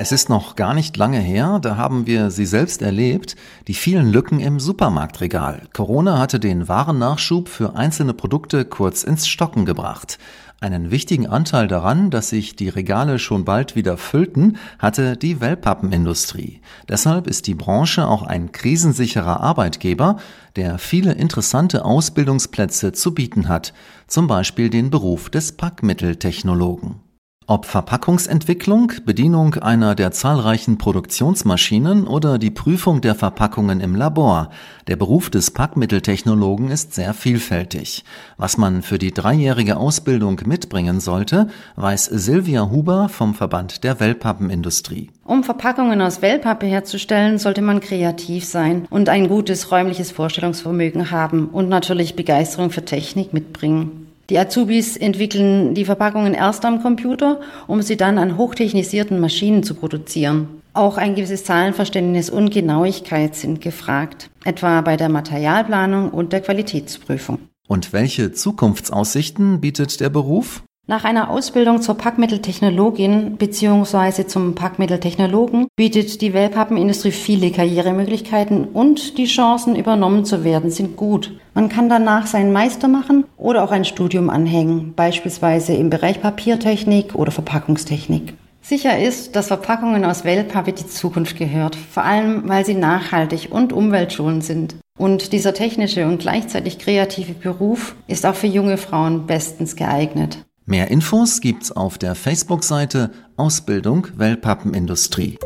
Es ist noch gar nicht lange her, da haben wir sie selbst erlebt, die vielen Lücken im Supermarktregal. Corona hatte den Warennachschub für einzelne Produkte kurz ins Stocken gebracht. Einen wichtigen Anteil daran, dass sich die Regale schon bald wieder füllten, hatte die Wellpappenindustrie. Deshalb ist die Branche auch ein krisensicherer Arbeitgeber, der viele interessante Ausbildungsplätze zu bieten hat, zum Beispiel den Beruf des Packmitteltechnologen. Ob Verpackungsentwicklung, Bedienung einer der zahlreichen Produktionsmaschinen oder die Prüfung der Verpackungen im Labor, der Beruf des Packmitteltechnologen ist sehr vielfältig. Was man für die dreijährige Ausbildung mitbringen sollte, weiß Silvia Huber vom Verband der Wellpappenindustrie. Um Verpackungen aus Wellpappe herzustellen, sollte man kreativ sein und ein gutes räumliches Vorstellungsvermögen haben und natürlich Begeisterung für Technik mitbringen. Die Azubis entwickeln die Verpackungen erst am Computer, um sie dann an hochtechnisierten Maschinen zu produzieren. Auch ein gewisses Zahlenverständnis und Genauigkeit sind gefragt, etwa bei der Materialplanung und der Qualitätsprüfung. Und welche Zukunftsaussichten bietet der Beruf? Nach einer Ausbildung zur Packmitteltechnologin bzw. zum Packmitteltechnologen bietet die Wellpappenindustrie viele Karrieremöglichkeiten und die Chancen, übernommen zu werden, sind gut. Man kann danach seinen Meister machen oder auch ein Studium anhängen, beispielsweise im Bereich Papiertechnik oder Verpackungstechnik. Sicher ist, dass Verpackungen aus Wellpappe die Zukunft gehört, vor allem weil sie nachhaltig und umweltschonend sind. Und dieser technische und gleichzeitig kreative Beruf ist auch für junge Frauen bestens geeignet. Mehr Infos gibt's auf der Facebook-Seite Ausbildung Wellpappenindustrie.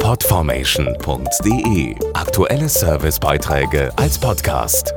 Podformation.de Aktuelle Servicebeiträge als Podcast.